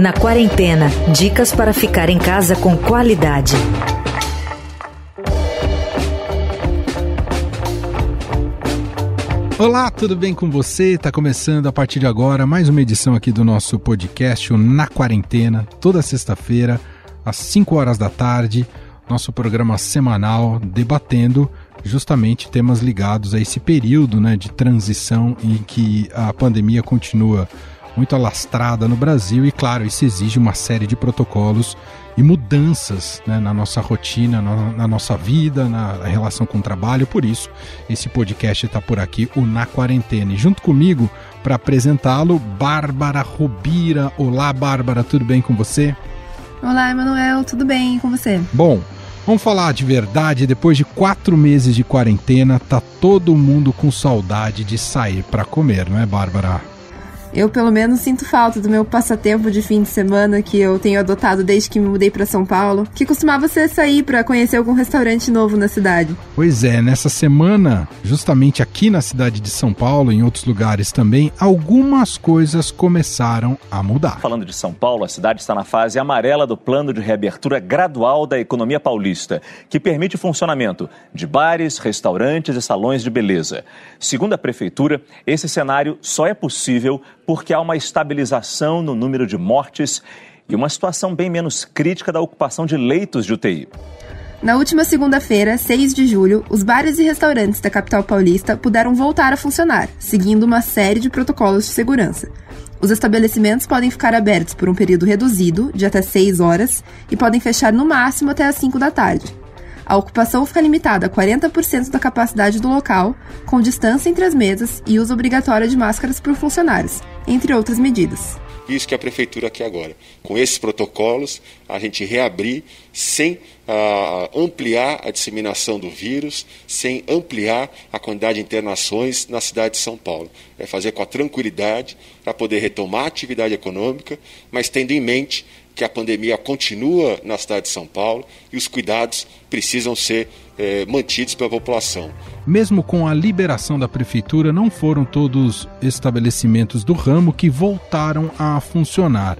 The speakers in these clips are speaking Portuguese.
Na quarentena, dicas para ficar em casa com qualidade. Olá, tudo bem com você? Está começando a partir de agora mais uma edição aqui do nosso podcast Na Quarentena, toda sexta-feira, às 5 horas da tarde, nosso programa semanal debatendo justamente temas ligados a esse período né, de transição em que a pandemia continua muito alastrada no Brasil e, claro, isso exige uma série de protocolos e mudanças né, na nossa rotina, na, na, nossa vida, na relação com o trabalho. Por isso, esse podcast está por aqui, o Na Quarentena. E junto comigo, para apresentá-lo, Bárbara Rubira. Olá, Bárbara, tudo bem com você? Olá, Emanuel, tudo bem com você? Bom, Vamos falar de verdade, depois de quatro meses de quarentena, tá todo mundo com saudade de sair para comer, não é, Bárbara? Eu, pelo menos, sinto falta do meu passatempo de fim de semana que eu tenho adotado desde que me mudei para São Paulo, que costumava ser sair para conhecer algum restaurante novo na cidade. Pois é, nessa semana, justamente aqui na cidade de São Paulo, em outros lugares também, algumas coisas começaram a mudar. Falando de São Paulo, a cidade está na fase amarela do plano de reabertura gradual da economia paulista, que permite o funcionamento de bares, restaurantes e salões de beleza. Segundo a prefeitura, esse cenário só é possível porque há uma estabilização no número de mortes e uma situação bem menos crítica da ocupação de leitos de UTI. Na última segunda-feira, 6 de julho, os bares e restaurantes da capital paulista puderam voltar a funcionar, seguindo uma série de protocolos de segurança. Os estabelecimentos podem ficar abertos por um período reduzido, de até 6 horas, e podem fechar no máximo até as 5 da tarde. A ocupação fica limitada a 40% da capacidade do local, com distância entre as mesas e uso obrigatório de máscaras por funcionários, entre outras medidas. Isso que a prefeitura quer agora. Com esses protocolos, a gente reabrir sem ah, ampliar a disseminação do vírus, sem ampliar a quantidade de internações na cidade de São Paulo. É fazer com a tranquilidade para poder retomar a atividade econômica, mas tendo em mente que a pandemia continua na cidade de São Paulo e os cuidados precisam ser é, mantidos pela população. Mesmo com a liberação da prefeitura, não foram todos estabelecimentos do ramo que voltaram a funcionar.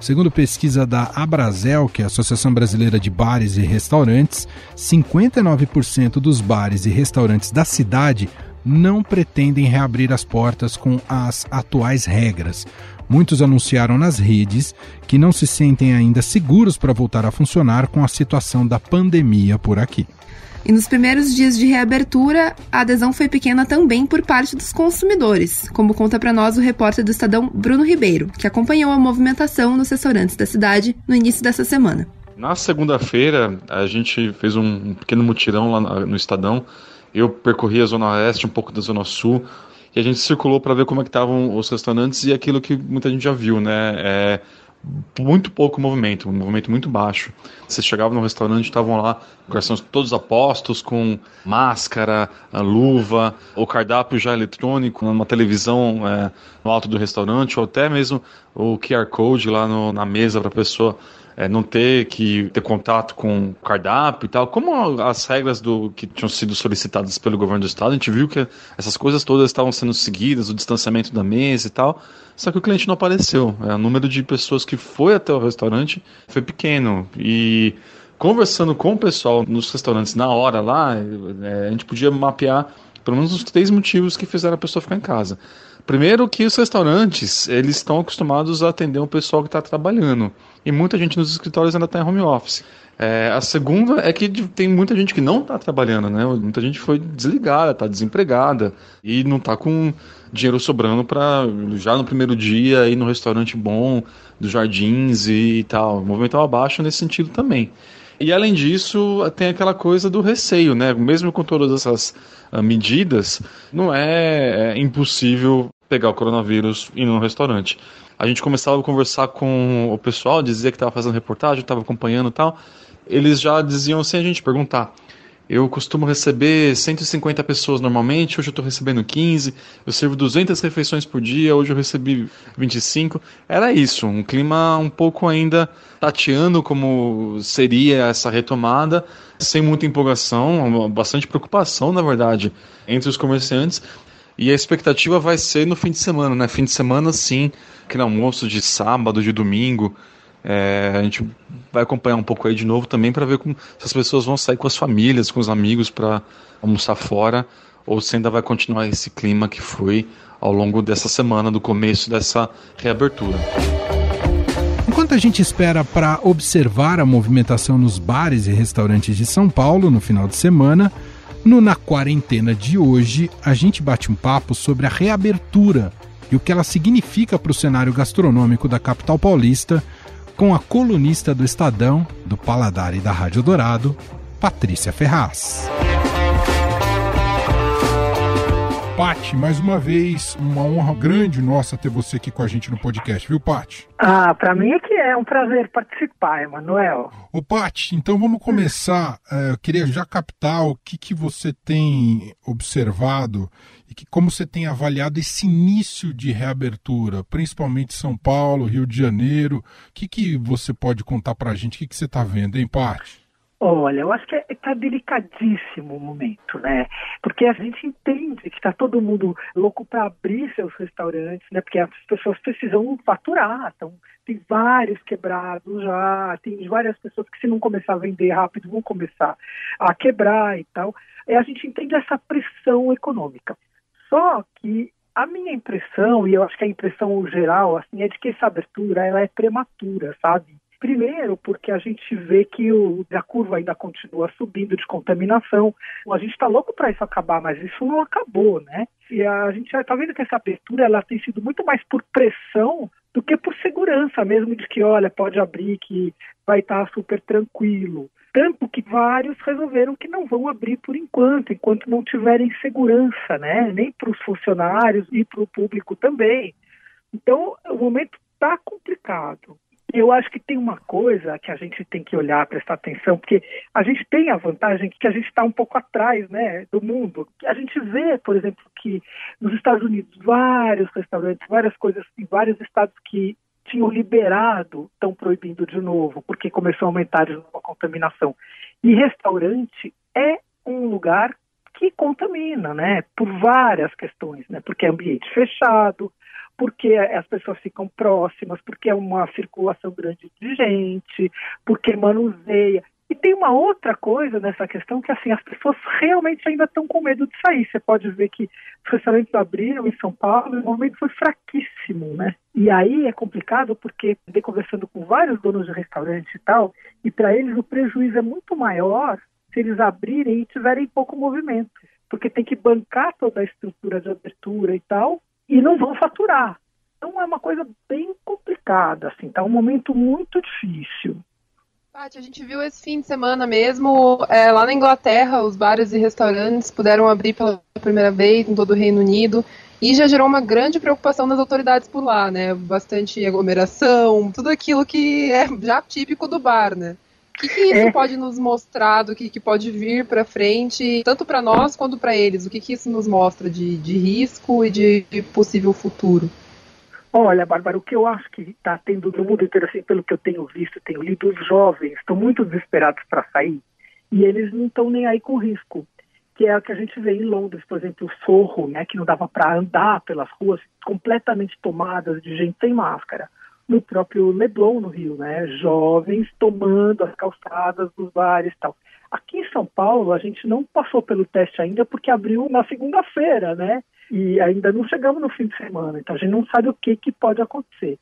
Segundo pesquisa da Abrazel, que é a Associação Brasileira de Bares e Restaurantes, 59% dos bares e restaurantes da cidade não pretendem reabrir as portas com as atuais regras. Muitos anunciaram nas redes que não se sentem ainda seguros para voltar a funcionar com a situação da pandemia por aqui. E nos primeiros dias de reabertura, a adesão foi pequena também por parte dos consumidores, como conta para nós o repórter do Estadão Bruno Ribeiro, que acompanhou a movimentação nos restaurantes da cidade no início dessa semana. Na segunda-feira, a gente fez um pequeno mutirão lá no Estadão. Eu percorri a Zona Oeste, um pouco da Zona Sul, e a gente circulou para ver como é que estavam os restaurantes e aquilo que muita gente já viu, né? É muito pouco movimento, um movimento muito baixo. Você chegava no restaurante, estavam lá garçons todos apostos com máscara, luva, o cardápio já eletrônico, uma televisão é, no alto do restaurante, ou até mesmo o QR Code lá no, na mesa para a pessoa é, não ter que ter contato com cardápio e tal, como as regras do que tinham sido solicitadas pelo governo do estado, a gente viu que essas coisas todas estavam sendo seguidas, o distanciamento da mesa e tal, só que o cliente não apareceu. É, o número de pessoas que foi até o restaurante foi pequeno e conversando com o pessoal nos restaurantes na hora lá, é, a gente podia mapear pelo menos os três motivos que fizeram a pessoa ficar em casa. Primeiro que os restaurantes, eles estão acostumados a atender o pessoal que está trabalhando. E muita gente nos escritórios ainda está em home office. É, a segunda é que tem muita gente que não está trabalhando, né? Muita gente foi desligada, está desempregada e não está com dinheiro sobrando para já no primeiro dia ir no restaurante bom dos jardins e, tal. O movimento estava baixo nesse sentido também. E além disso, tem aquela coisa do receio, né? Mesmo com todas essas uh, medidas, não é, é, impossível pegar o coronavírus e ir num restaurante. A gente começava a conversar com o pessoal, dizia que estava fazendo reportagem, estava acompanhando e tal. Eles já diziam sem a gente perguntar: eu costumo receber 150 pessoas normalmente, hoje eu estou recebendo 15. Eu sirvo 200 refeições por dia, hoje eu recebi 25. Era isso, um clima um pouco ainda tateando como seria essa retomada, sem muita empolgação, bastante preocupação, na verdade, entre os comerciantes. E a expectativa vai ser no fim de semana, né? Fim de semana, sim, aquele almoço de sábado, de domingo. É, a gente vai acompanhar um pouco aí de novo também para ver como, se as pessoas vão sair com as famílias, com os amigos para almoçar fora, ou se ainda vai continuar esse clima que foi ao longo dessa semana, do começo dessa reabertura. Enquanto a gente espera para observar a movimentação nos bares e restaurantes de São Paulo no final de semana, no Na Quarentena de hoje, a gente bate um papo sobre a reabertura e o que ela significa para o cenário gastronômico da capital paulista, com a colunista do Estadão, do Paladar e da Rádio Dourado, Patrícia Ferraz. Pati, mais uma vez, uma honra grande nossa ter você aqui com a gente no podcast, viu, Pati? Ah, para mim é que é um prazer participar, Emanuel. Ô, Pati, então vamos começar. É, eu queria já captar o que, que você tem observado e que, como você tem avaliado esse início de reabertura, principalmente São Paulo, Rio de Janeiro. O que, que você pode contar para a gente? O que, que você está vendo, hein, Pati? Olha, eu acho que está é, delicadíssimo o momento, né? Porque a gente entende que está todo mundo louco para abrir seus restaurantes, né? Porque as pessoas precisam faturar, então tem vários quebrados já, tem várias pessoas que se não começar a vender rápido vão começar a quebrar e tal. E a gente entende essa pressão econômica. Só que a minha impressão, e eu acho que a impressão geral, assim, é de que essa abertura ela é prematura, sabe? Primeiro, porque a gente vê que o, a curva ainda continua subindo de contaminação. A gente está louco para isso acabar, mas isso não acabou, né? E a gente está vendo que essa abertura ela tem sido muito mais por pressão do que por segurança mesmo de que, olha, pode abrir, que vai estar tá super tranquilo. Tanto que vários resolveram que não vão abrir por enquanto, enquanto não tiverem segurança, né? Nem para os funcionários e para o público também. Então, o momento está complicado. Eu acho que tem uma coisa que a gente tem que olhar, prestar atenção, porque a gente tem a vantagem que a gente está um pouco atrás né, do mundo. A gente vê, por exemplo, que nos Estados Unidos vários restaurantes, várias coisas em vários estados que tinham liberado estão proibindo de novo, porque começou a aumentar de novo a contaminação. E restaurante é um lugar que contamina, né? Por várias questões, né? Porque é ambiente fechado, porque as pessoas ficam próximas, porque é uma circulação grande de gente, porque manuseia. E tem uma outra coisa nessa questão que assim as pessoas realmente ainda estão com medo de sair. Você pode ver que os restaurantes abriram em São Paulo e o movimento foi fraquíssimo, né? E aí é complicado porque andei conversando com vários donos de restaurante e tal, e para eles o prejuízo é muito maior se eles abrirem e tiverem pouco movimento, porque tem que bancar toda a estrutura de abertura e tal, e não vão faturar. Então é uma coisa bem complicada, assim, tá um momento muito difícil. Paty, a gente viu esse fim de semana mesmo, é, lá na Inglaterra, os bares e restaurantes puderam abrir pela primeira vez em todo o Reino Unido e já gerou uma grande preocupação das autoridades por lá, né? Bastante aglomeração, tudo aquilo que é já típico do bar, né? O que, que isso é. pode nos mostrar do que, que pode vir para frente, tanto para nós quanto para eles? O que, que isso nos mostra de, de risco e de possível futuro? Olha, Bárbara, o que eu acho que está tendo no mundo inteiro, assim, pelo que eu tenho visto, tenho lido, os jovens estão muito desesperados para sair e eles não estão nem aí com risco, que é o que a gente vê em Londres, por exemplo, o Sorro, né, que não dava para andar pelas ruas completamente tomadas de gente sem máscara. No próprio Leblon, no Rio, né, jovens tomando as calçadas dos bares e tal. Aqui em São Paulo, a gente não passou pelo teste ainda porque abriu na segunda-feira, né? E ainda não chegamos no fim de semana, então a gente não sabe o que, que pode acontecer.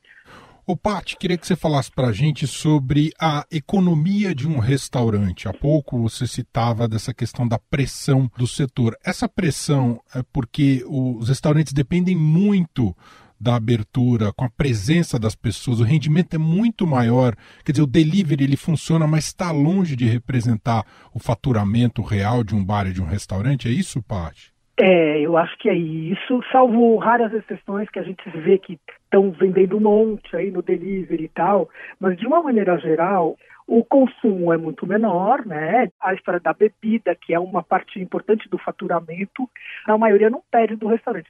Ô, Paty, queria que você falasse para a gente sobre a economia de um restaurante. Há pouco você citava dessa questão da pressão do setor. Essa pressão é porque os restaurantes dependem muito da abertura, com a presença das pessoas, o rendimento é muito maior. Quer dizer, o delivery ele funciona, mas está longe de representar o faturamento real de um bar e de um restaurante. É isso, Paty? É, eu acho que é isso, salvo raras exceções que a gente vê que estão vendendo um monte aí no delivery e tal, mas de uma maneira geral, o consumo é muito menor, né? A história da bebida, que é uma parte importante do faturamento, a maioria não perde do restaurante.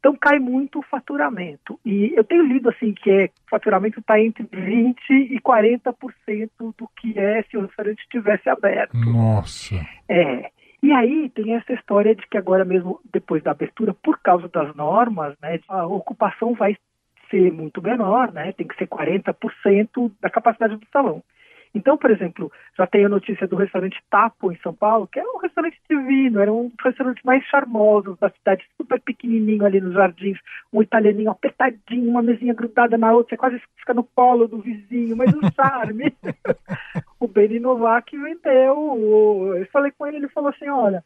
Então cai muito o faturamento. E eu tenho lido assim que é, o faturamento está entre 20% e 40% do que é se o restaurante estivesse aberto. Nossa. É. E aí tem essa história de que agora mesmo, depois da abertura, por causa das normas, né, a ocupação vai ser muito menor, né, tem que ser 40% da capacidade do salão. Então, por exemplo, já tem a notícia do restaurante Tapo, em São Paulo, que é um restaurante divino, era um dos restaurantes mais charmosos da cidade, super pequenininho ali nos jardins, um italianinho apertadinho, uma mesinha grudada na outra, você quase fica no colo do vizinho, mas um charme. o Beni Novak vendeu, eu falei com ele, ele falou assim, olha,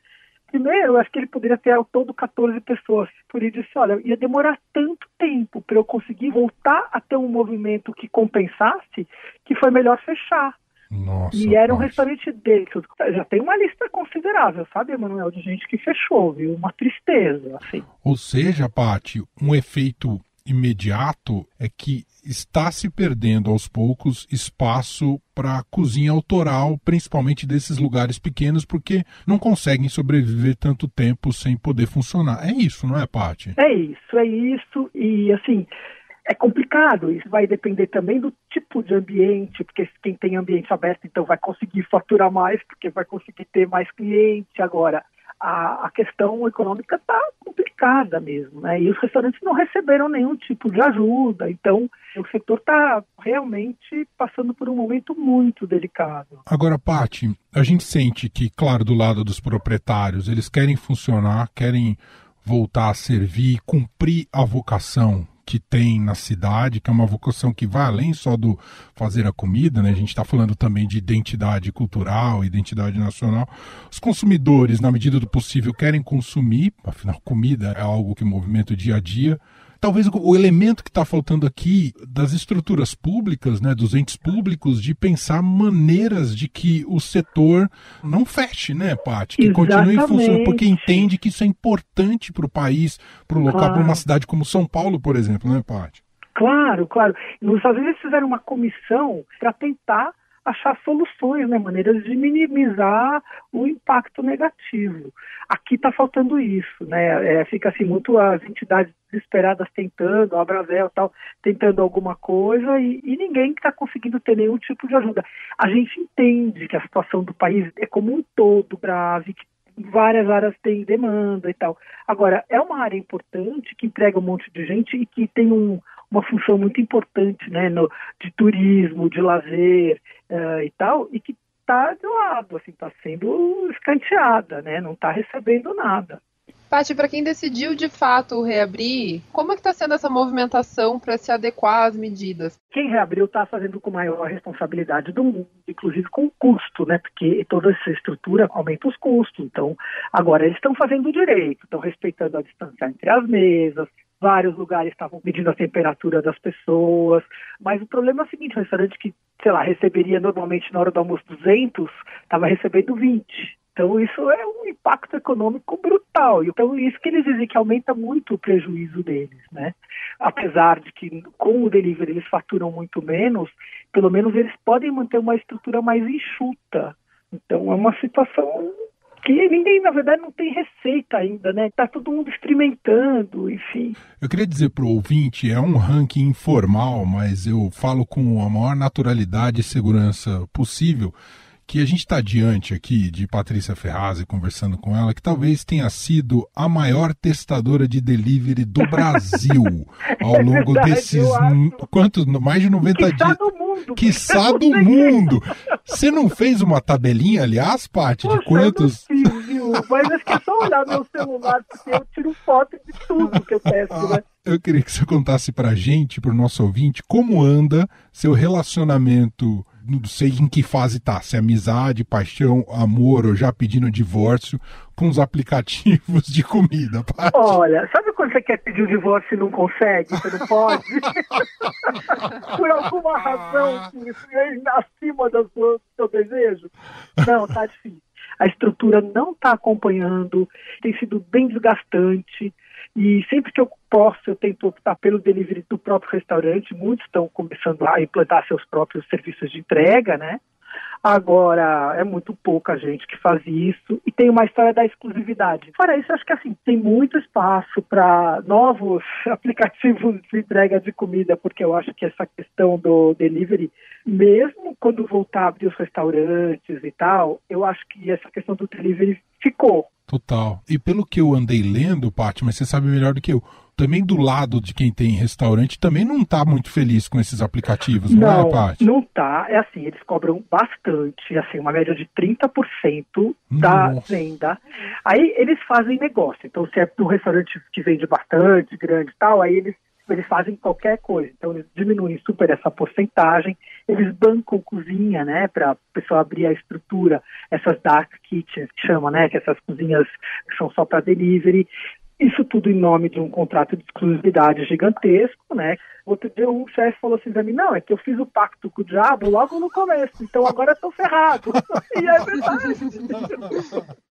Primeiro, eu acho que ele poderia ter ao todo 14 pessoas. Por isso, disse, olha, ia demorar tanto tempo para eu conseguir voltar a ter um movimento que compensasse, que foi melhor fechar. Nossa, e era um nossa. restaurante desses. Já tem uma lista considerável, sabe, Emanuel, de gente que fechou, viu? Uma tristeza, assim. Ou seja, Pati, um efeito imediato é que está se perdendo aos poucos espaço para cozinha autoral, principalmente desses lugares pequenos, porque não conseguem sobreviver tanto tempo sem poder funcionar. É isso, não é, Pati? É isso, é isso. E assim, é complicado. Isso vai depender também do tipo de ambiente, porque quem tem ambiente aberto então vai conseguir faturar mais, porque vai conseguir ter mais cliente. Agora, a, a questão econômica está complicada mesmo, né? E os restaurantes não receberam nenhum tipo de ajuda, então o setor está realmente passando por um momento muito delicado. Agora, Pati, a gente sente que, claro, do lado dos proprietários, eles querem funcionar, querem voltar a servir, cumprir a vocação que tem na cidade, que é uma vocação que vai além só do fazer a comida, né? A gente está falando também de identidade cultural, identidade nacional. Os consumidores, na medida do possível, querem consumir, afinal, comida é algo que movimenta o dia a dia. Talvez o elemento que está faltando aqui das estruturas públicas, né, dos entes públicos, de pensar maneiras de que o setor não feche, né, Paty? Que continue funcionando, porque entende que isso é importante para o país, para o local, Claro. para uma cidade como São Paulo, por exemplo, né, Paty? Claro, claro. Nos Estados Unidos fizeram uma comissão para tentar achar soluções, né, maneiras de minimizar o impacto negativo. Aqui está faltando isso, né? É, fica assim muito as entidades desesperadas tentando, a Abravel tal, tentando alguma coisa e, e ninguém está conseguindo ter nenhum tipo de ajuda. A gente entende que a situação do país é como um todo grave, que várias áreas têm demanda e tal. Agora, é uma área importante que emprega um monte de gente e que tem um, uma função muito importante né, no, de turismo, de lazer eh, e tal, e que está de lado, assim, está sendo escanteada, né, não está recebendo nada. Paty, para quem decidiu de fato reabrir, como é que está sendo essa movimentação para se adequar às medidas? Quem reabriu está fazendo com maior responsabilidade do mundo, inclusive com custo, né? Porque toda essa estrutura aumenta os custos. Então, agora eles estão fazendo direito, estão respeitando a distância entre as mesas. Vários lugares estavam medindo a temperatura das pessoas. Mas o problema é o seguinte: o restaurante que, sei lá, receberia normalmente na hora do almoço 200, estava recebendo 20. Então, isso é um impacto econômico brutal. Então, isso que eles dizem que aumenta muito o prejuízo deles, né? Apesar de que com o delivery eles faturam muito menos, pelo menos eles podem manter uma estrutura mais enxuta. Então, é uma situação que ninguém, na verdade, não tem receita ainda, né? Tá todo mundo experimentando, enfim. Eu queria dizer para o ouvinte, é um ranking informal, mas eu falo com a maior naturalidade e segurança possível, que a gente está diante aqui de Patrícia Ferrazzi conversando com ela, que talvez tenha sido a maior testadora de delivery do Brasil ao longo verdade, desses eu acho. quanto mais de 90 Que dias. do mundo. Quiçá Eu do mundo! Você não fez uma tabelinha, aliás, Paty, de quantos. Eu não fiz, viu? Mas acho que é só olhar meu celular, porque eu tiro foto de tudo que eu testo, né? Eu queria que você contasse pra gente, pro nosso ouvinte, como anda seu relacionamento, não sei em que fase tá, se é amizade, paixão, amor ou já pedindo divórcio, com os aplicativos de comida, Paty. Olha, sabe quando você quer pedir o divórcio e não consegue? Você não pode? Por alguma razão que isso é acima do seu, do seu desejo? Não, tá difícil. A estrutura não está acompanhando, tem sido bem desgastante. E sempre que eu posso, eu tento optar pelo delivery do próprio restaurante. Muitos estão começando a implantar seus próprios serviços de entrega, né? Agora, é muito pouca gente que faz isso. E tem uma história da exclusividade. Fora isso, acho que assim, tem muito espaço para novos aplicativos de entrega de comida, porque eu acho que essa questão do delivery, mesmo quando voltar a abrir os restaurantes e tal, eu acho que essa questão do delivery ficou. Total. E pelo que eu andei lendo, Paty, mas você sabe melhor do que eu, também do lado de quem tem restaurante também não está muito feliz com esses aplicativos, não, é, não é, Paty? Não tá. É assim, eles cobram bastante, assim, uma média de 30% da Nossa. venda. Aí eles fazem negócio. Então, se é um restaurante que vende bastante, grande e tal, aí eles eles fazem qualquer coisa. Então, eles diminuem super essa porcentagem. Eles bancam cozinha, né, para a pessoa abrir a estrutura, essas dark kitchens que chama, né, que essas cozinhas são só para delivery. Isso tudo em nome de um contrato de exclusividade gigantesco, né? Outro dia um chefe falou assim para mim, não, é que eu fiz o pacto com o diabo logo no começo, então agora eu tô ferrado. e é verdade.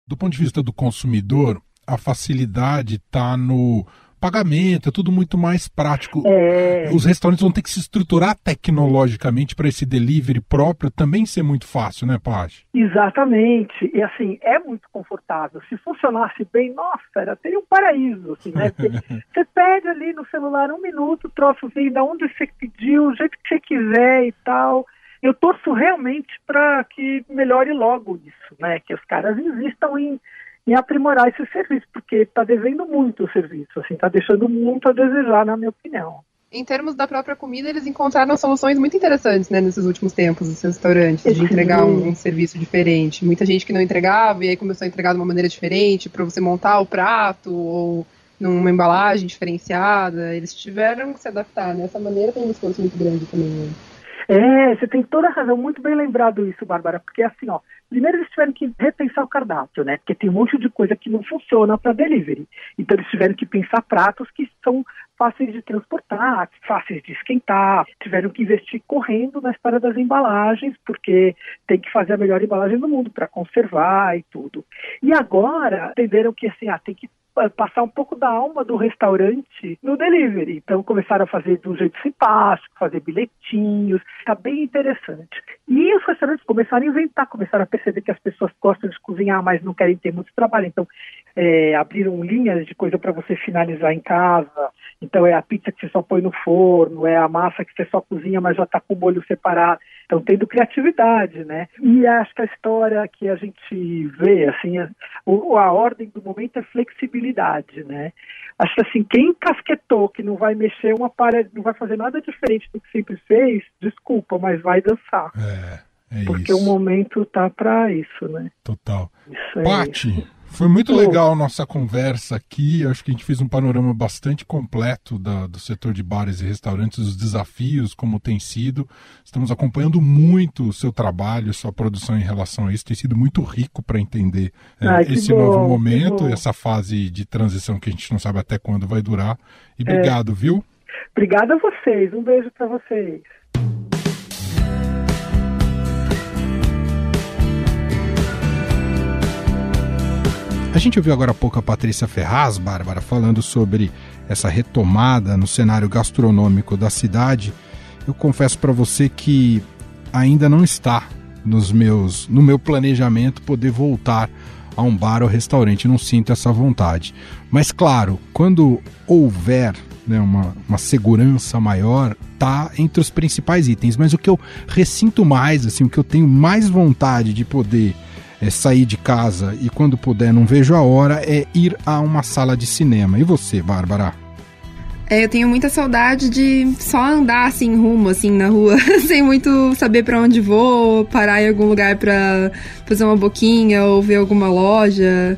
Do ponto de vista do consumidor, a facilidade está no pagamento, é tudo muito mais prático. É... Os restaurantes vão ter que se estruturar tecnologicamente para esse delivery próprio também ser muito fácil, né, Paty? Exatamente. E assim, é muito confortável. Se funcionasse bem, nossa, era, teria um paraíso, assim, né? você pede ali no celular um minuto, o troço vem da onde você pediu, o jeito que você quiser e tal. Eu torço realmente para que melhore logo isso, né? Que os caras investam em em aprimorar esse serviço, porque está devendo muito o serviço, assim, está deixando muito a desejar, na minha opinião. Em termos da própria comida, eles encontraram soluções muito interessantes, né, nesses últimos tempos, os restaurantes, de entregar um, um, serviço diferente. Muita gente que não entregava e aí começou a entregar de uma maneira diferente para você montar o prato ou numa embalagem diferenciada. Eles tiveram que se adaptar. Né? maneira tem um esforço muito grande também. Né? É, você tem toda a razão, muito bem lembrado isso, Bárbara, porque assim, ó, primeiro eles tiveram que repensar o cardápio, né? Porque tem um monte de coisa que não funciona para delivery. Então eles tiveram que pensar pratos que são fáceis de transportar, fáceis de esquentar. Tiveram que investir correndo na história das embalagens, porque tem que fazer a melhor embalagem do mundo para conservar e tudo. E agora entenderam que assim, ah, tem que passar um pouco da alma do restaurante no delivery. Então começaram a fazer do jeito simpático, fazer bilhetinhos, está bem interessante. E os restaurantes começaram a inventar, começaram a perceber que as pessoas gostam de cozinhar, mas não querem ter muito trabalho. Então é, abriram linhas de coisa para você finalizar em casa. Então é a pizza que você só põe no forno, é a massa que você só cozinha, mas já está com o molho separado. Então tendo criatividade, né? E acho que a história que a gente vê, assim, a, a ordem do momento é flexibilidade, né? Acho que assim, quem casquetou que não vai mexer uma parede, não vai fazer nada diferente do que sempre fez, desculpa, mas vai dançar. É, é Porque isso. o momento tá para isso, né? Total. Isso Pati, foi muito legal a nossa conversa aqui. Acho que a gente fez um panorama bastante completo da, do setor de bares e restaurantes, os desafios, como tem sido. Estamos acompanhando muito o seu trabalho, sua produção em relação a isso. Tem sido muito rico para entender é, Ai, esse bom, novo momento, essa fase de transição que a gente não sabe até quando vai durar. E é. obrigado, é. viu? Obrigada a vocês. Um beijo para vocês. A gente ouviu agora há pouco a Patrícia Ferraz, Bárbara, falando sobre essa retomada no cenário gastronômico da cidade. Eu confesso para você que ainda não está nos meus, no meu planejamento poder voltar a um bar ou restaurante, não sinto essa vontade. Mas claro, quando houver né, uma, uma segurança maior, tá entre os principais itens. Mas o que eu ressinto mais, assim, o que eu tenho mais vontade de poder é sair de casa e quando puder, não vejo a hora, é ir a uma sala de cinema. E você, Bárbara? É, eu tenho muita saudade de só andar assim, rumo, assim, na rua, sem muito saber para onde vou, parar em algum lugar para fazer uma boquinha ou ver alguma loja.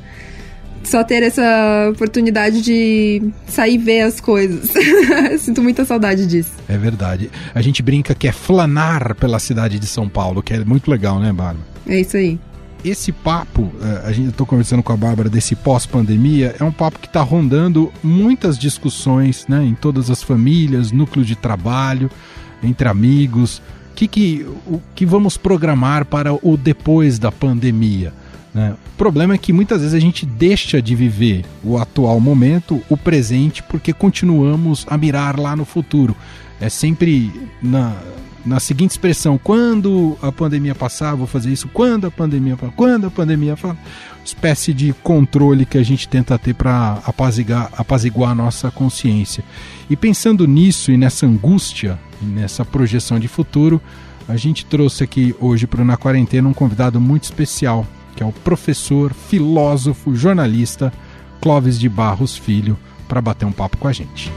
Só ter essa oportunidade de sair ver as coisas. Sinto muita saudade disso. É verdade. A gente brinca que é flanar pela cidade de São Paulo, que é muito legal, né, Bárbara? É isso aí esse papo, é, a gente estou conversando com a Bárbara desse pós-pandemia, é um papo que está rondando muitas discussões, né, em todas as famílias, núcleo de trabalho, entre amigos. Que, que, o que vamos programar para o depois da pandemia? Né? O problema é que muitas vezes a gente deixa de viver o atual momento, o presente, porque continuamos a mirar lá no futuro. É sempre na, na seguinte expressão: quando a pandemia passar, vou fazer isso. Quando a pandemia quando a pandemia. Espécie de controle que a gente tenta ter para apaziguar, apaziguar a nossa consciência. E pensando nisso e nessa angústia, e nessa projeção de futuro, a gente trouxe aqui hoje para Na Quarentena um convidado muito especial, que que é o professor, filósofo, jornalista Clóvis de Barros Filho, para bater um papo com a gente.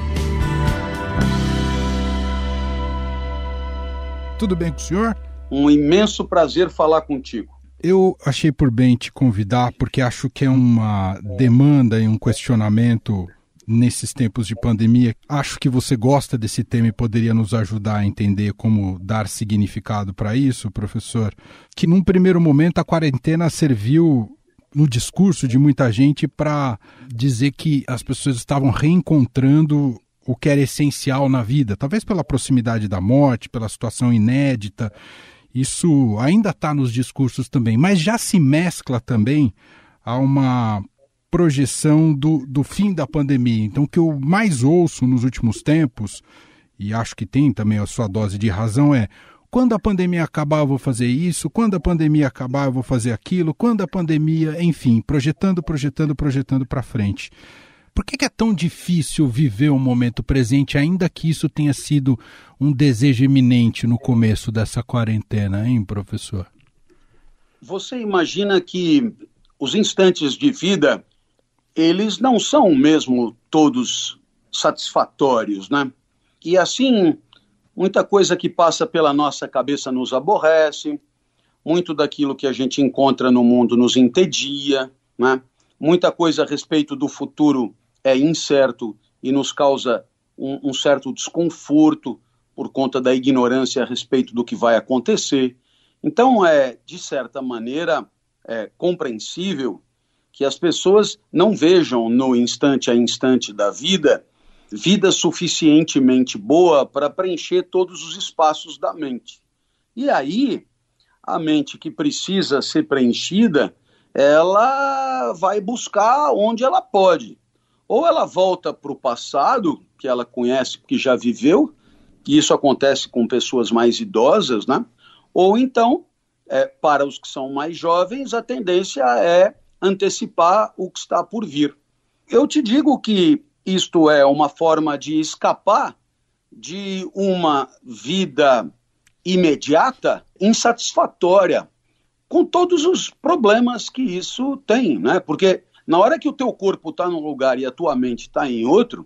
Tudo bem com o senhor? Um imenso prazer falar contigo. Eu achei por bem te convidar porque acho que é uma demanda e um questionamento nesses tempos de pandemia. Acho que você gosta desse tema e poderia nos ajudar a entender como dar significado para isso, professor. Que num primeiro momento a quarentena serviu no discurso de muita gente para dizer que as pessoas estavam reencontrando o que era essencial na vida, talvez pela proximidade da morte, pela situação inédita. Isso ainda está nos discursos também, mas já se mescla também a uma projeção do, do fim da pandemia. Então, o que eu mais ouço nos últimos tempos, e acho que tem também a sua dose de razão, é quando a pandemia acabar eu vou fazer isso, quando a pandemia acabar eu vou fazer aquilo, quando a pandemia, enfim, projetando, projetando, projetando para frente. Por que, é tão difícil viver o momento presente, ainda que isso tenha sido um desejo iminente no começo dessa quarentena, hein, professor? Você imagina que os instantes de vida eles não são mesmo todos satisfatórios, né? E assim, muita coisa que passa pela nossa cabeça nos aborrece, muito daquilo que a gente encontra no mundo nos entedia, né? Muita coisa a respeito do futuro é incerto e nos causa um, um certo desconforto por conta da ignorância a respeito do que vai acontecer. Então, é, de certa maneira, é compreensível que as pessoas não vejam no instante a instante da vida vida suficientemente boa para preencher todos os espaços da mente. E aí, a mente que precisa ser preenchida, ela vai buscar onde ela pode. Ou ela volta para o passado, que ela conhece porque já viveu, e isso acontece com pessoas mais idosas, né? Ou então, é, para os que são mais jovens, a tendência é antecipar o que está por vir. Eu te digo que isto é uma forma de escapar de uma vida imediata insatisfatória, com todos os problemas que isso tem, né? Porque na hora que o teu corpo está num lugar e a tua mente está em outro,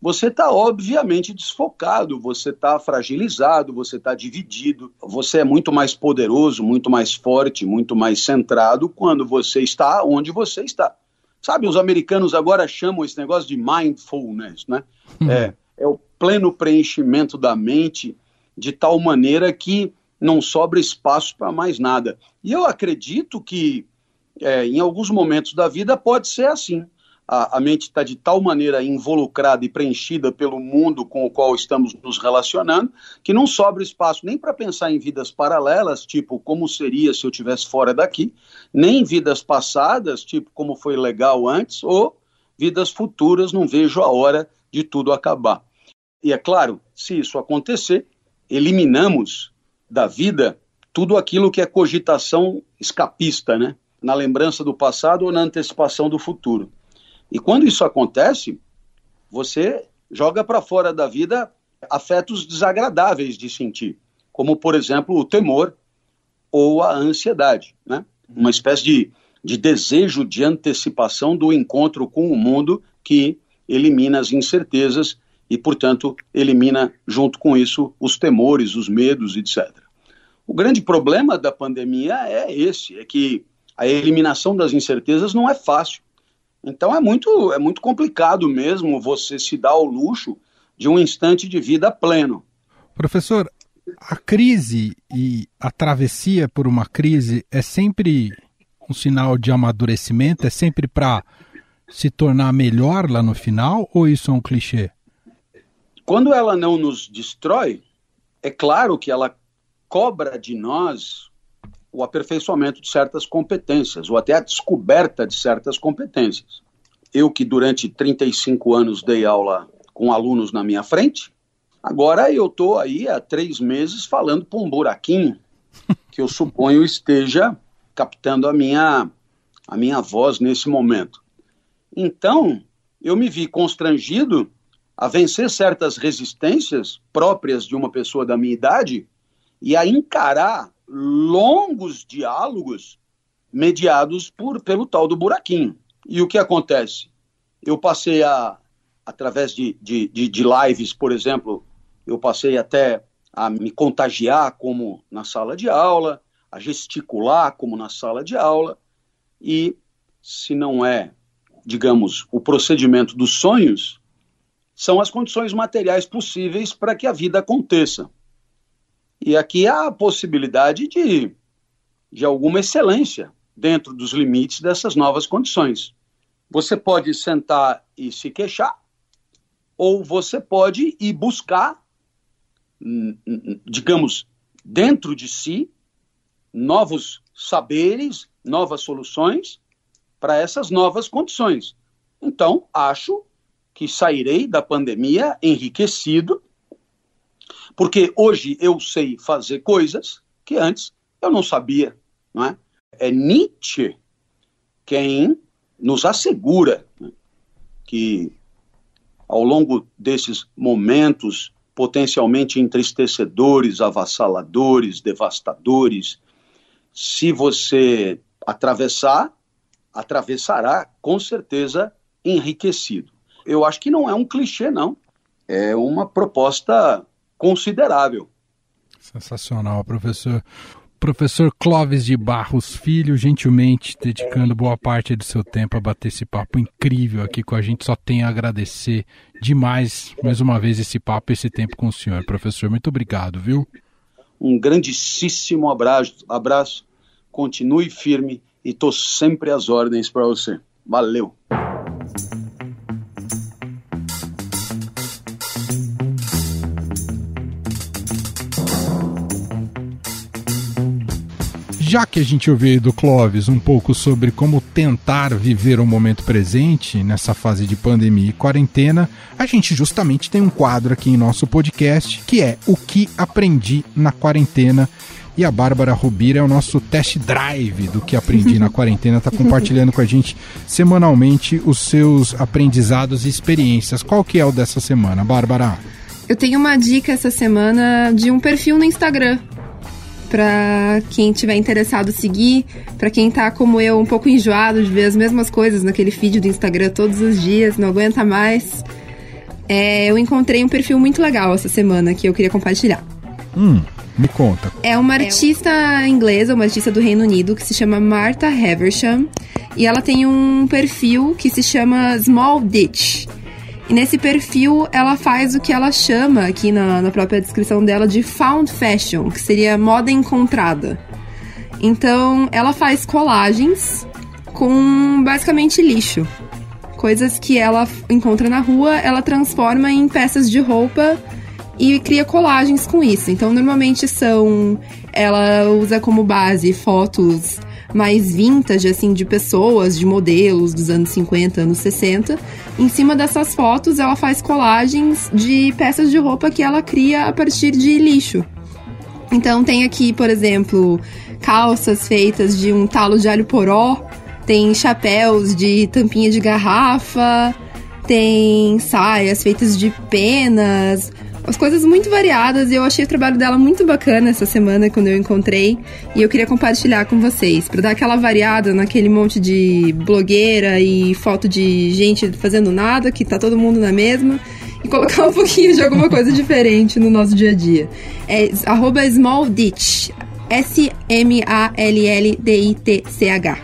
você está obviamente desfocado, você está fragilizado, você está dividido, você é muito mais poderoso, muito mais forte, muito mais centrado quando você está onde você está. Sabe, os americanos agora chamam esse negócio de mindfulness, né? Hum. É, é o pleno preenchimento da mente de tal maneira que não sobra espaço para mais nada. E eu acredito que é, em alguns momentos da vida pode ser assim a, a mente está de tal maneira involucrada e preenchida pelo mundo com o qual estamos nos relacionando, que não sobra espaço nem para pensar em vidas paralelas, tipo como seria se eu estivesse fora daqui, nem em vidas passadas, tipo como foi legal antes, ou vidas futuras, não vejo a hora de tudo acabar. E é claro, se isso acontecer, eliminamos da vida tudo aquilo que é cogitação escapista, né? Na lembrança do passado ou na antecipação do futuro. E quando isso acontece, você joga para fora da vida afetos desagradáveis de sentir, como, por exemplo, o temor ou a ansiedade, né? uma espécie de, de desejo de antecipação do encontro com o mundo que elimina as incertezas e, portanto, elimina junto com isso os temores, os medos, etc. O grande problema da pandemia é esse, é que a eliminação das incertezas não é fácil. Então é muito, é muito complicado mesmo você se dar ao luxo de um instante de vida pleno. Professor, a crise e a travessia por uma crise é sempre um sinal de amadurecimento? É sempre para se tornar melhor lá no final ou isso é um clichê? Quando ela não nos destrói, é claro que ela cobra de nós o aperfeiçoamento de certas competências, ou até a descoberta de certas competências. Eu, que durante 35 anos dei aula com alunos na minha frente, agora eu estou aí há três meses falando para um buraquinho que eu suponho esteja captando a minha, a minha voz nesse momento. Então, eu me vi constrangido a vencer certas resistências próprias de uma pessoa da minha idade e a encarar longos diálogos mediados por, pelo tal do buraquinho. E o que acontece? Eu passei a, através de, de, de, de lives, por exemplo, eu passei até a me contagiar como na sala de aula, a gesticular como na sala de aula, e se não é, digamos, o procedimento dos sonhos, são as condições materiais possíveis para que a vida aconteça. E aqui há a possibilidade de, de alguma excelência dentro dos limites dessas novas condições. Você pode sentar e se queixar, ou você pode ir buscar, hum, hum, hum, digamos, dentro de si, novos saberes, novas soluções para essas novas condições. Então, acho que sairei da pandemia enriquecido, porque hoje eu sei fazer coisas que antes eu não sabia, não é? É Nietzsche quem nos assegura né, que ao longo desses momentos potencialmente entristecedores, avassaladores, devastadores, se você atravessar, atravessará com certeza enriquecido. Eu acho que não é um clichê, não. É uma proposta considerável. Sensacional, professor. Professor Clóvis de Barros Filho, gentilmente dedicando boa parte do seu tempo a bater esse papo incrível aqui com a gente. Só tenho a agradecer demais, mais uma vez, esse papo, esse tempo com o senhor. Professor, muito obrigado, viu? Um grandíssimo abraço, abraço. continue firme e estou sempre às ordens para você. Valeu! Já que a gente ouviu do Clóvis um pouco sobre como tentar viver o momento presente nessa fase de pandemia e quarentena, a gente justamente tem um quadro aqui em nosso podcast que é O que aprendi na quarentena. E a Bárbara Rubira é o nosso test drive do que aprendi na quarentena, está compartilhando com a gente semanalmente os seus aprendizados e experiências. Qual que é o dessa semana, Bárbara? Eu tenho uma dica essa semana de um perfil no Instagram para quem tiver interessado seguir, para quem tá como eu um pouco enjoado de ver as mesmas coisas naquele feed do Instagram todos os dias, não aguenta mais. É, eu encontrei um perfil muito legal essa semana que eu queria compartilhar. Hum, me conta. É uma artista inglesa, uma artista do Reino Unido que se chama Martha Haversham e ela tem um perfil que se chama Small Ditch. E nesse perfil ela faz o que ela chama aqui na, na própria descrição dela de found fashion, que seria moda encontrada. Então ela faz colagens com basicamente lixo. Coisas que ela encontra na rua, ela transforma em peças de roupa e cria colagens com isso. Então normalmente são. Ela usa como base fotos mais vintage, assim, de pessoas, de modelos dos anos 50, anos 60. Em cima dessas fotos, ela faz colagens de peças de roupa que ela cria a partir de lixo. Então tem aqui, por exemplo, calças feitas de um talo de alho poró, tem chapéus de tampinha de garrafa, tem saias feitas de penas, as coisas muito variadas e eu achei o trabalho dela muito bacana essa semana quando eu encontrei e eu queria compartilhar com vocês para dar aquela variada naquele monte de blogueira e foto de gente fazendo nada, que tá todo mundo na mesma e colocar um pouquinho de alguma coisa diferente no nosso dia a dia. É SmallDitch. S-M-A-L-L-D-I-T-C-H.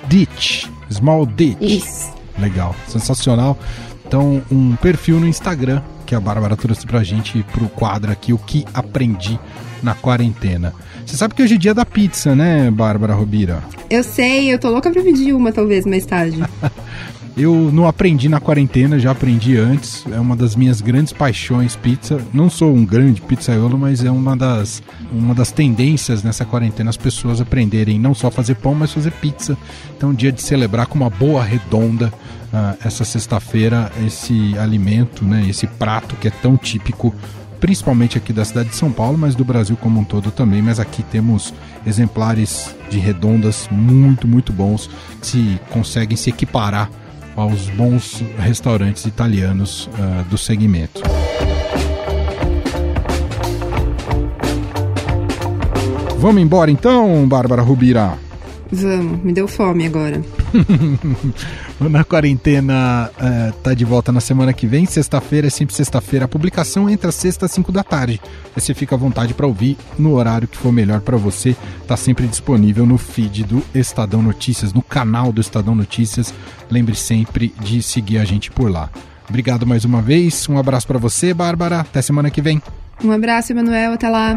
Ditch. Small Ditch. Isso. Legal. Sensacional. Então, um perfil no Instagram que a Bárbara trouxe pra gente pro quadro aqui, o que aprendi na quarentena. Você sabe que hoje é dia da pizza, né, Bárbara Robira? Eu sei, eu tô louca pra pedir uma talvez mais tarde. eu não aprendi na quarentena, já aprendi antes. É uma das minhas grandes paixões pizza. Não sou um grande pizzaiolo, mas é uma das, uma das tendências nessa quarentena as pessoas aprenderem não só fazer pão, mas fazer pizza. Então, dia de celebrar com uma boa redonda uh, essa sexta-feira esse alimento, né, esse prato que é tão típico, principalmente aqui da cidade de São Paulo, mas do Brasil como um todo também. Mas aqui temos exemplares de redondas muito, muito bons que se conseguem se equiparar aos bons restaurantes italianos uh, do segmento. Vamos embora então, Bárbara Rubira? Vamos, me deu fome agora. na quarentena é, tá de volta na semana que vem. Sexta-feira é sempre sexta-feira. A publicação entra sexta às 5 da tarde. Aí você fica à vontade para ouvir no horário que for melhor para você. Tá sempre disponível no feed do Estadão Notícias, no canal do Estadão Notícias. Lembre sempre de seguir a gente por lá. Obrigado mais uma vez. Um abraço para você, Bárbara. Até semana que vem. Um abraço, Emanuel. Até lá.